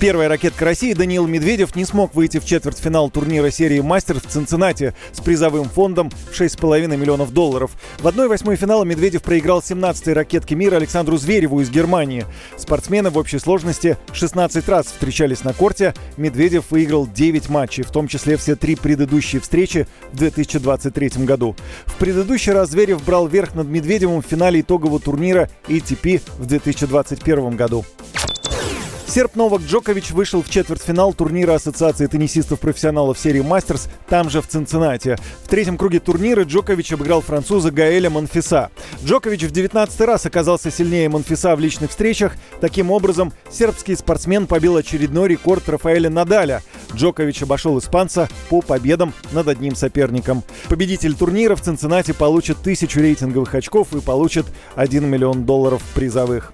Первая ракетка России Даниил Медведев не смог выйти в четвертьфинал турнира серии «Мастер» в Цинциннати с призовым фондом в 6,5 миллионов долларов. В 1-8 финала Медведев проиграл 17-й ракетке мира Александру Звереву из Германии. Спортсмены в общей сложности 16 раз встречались на корте. Медведев выиграл 9 матчей, в том числе все три предыдущие встречи в 2023 году. В предыдущий раз Зверев брал верх над Медведевым в финале итогового турнира ATP в 2021 году. Серб Новак Джокович вышел в четвертьфинал турнира Ассоциации теннисистов-профессионалов серии «Мастерс» там же в Цинциннате. В третьем круге турнира Джокович обыграл француза Гаэля Монфиса. Джокович в 19 раз оказался сильнее Монфиса в личных встречах. Таким образом, сербский спортсмен побил очередной рекорд Рафаэля Надаля. Джокович обошел испанца по победам над одним соперником. Победитель турнира в Цинциннате получит тысячу рейтинговых очков и получит 1 миллион долларов призовых.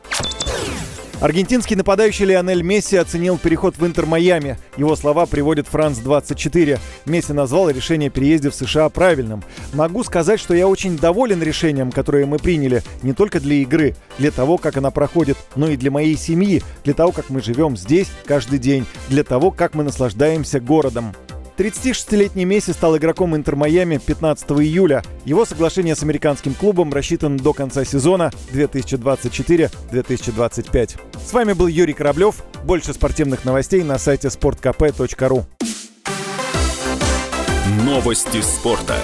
Аргентинский нападающий Лионель Месси оценил переход в Интер Майами. Его слова приводит Франц-24. Месси назвал решение о переезде в США правильным. Могу сказать, что я очень доволен решением, которое мы приняли, не только для игры, для того, как она проходит, но и для моей семьи, для того, как мы живем здесь каждый день, для того, как мы наслаждаемся городом. 36-летний Месси стал игроком Интер Майами 15 июля. Его соглашение с американским клубом рассчитано до конца сезона 2024-2025. С вами был Юрий Кораблев. Больше спортивных новостей на сайте sportkp.ru. Новости спорта.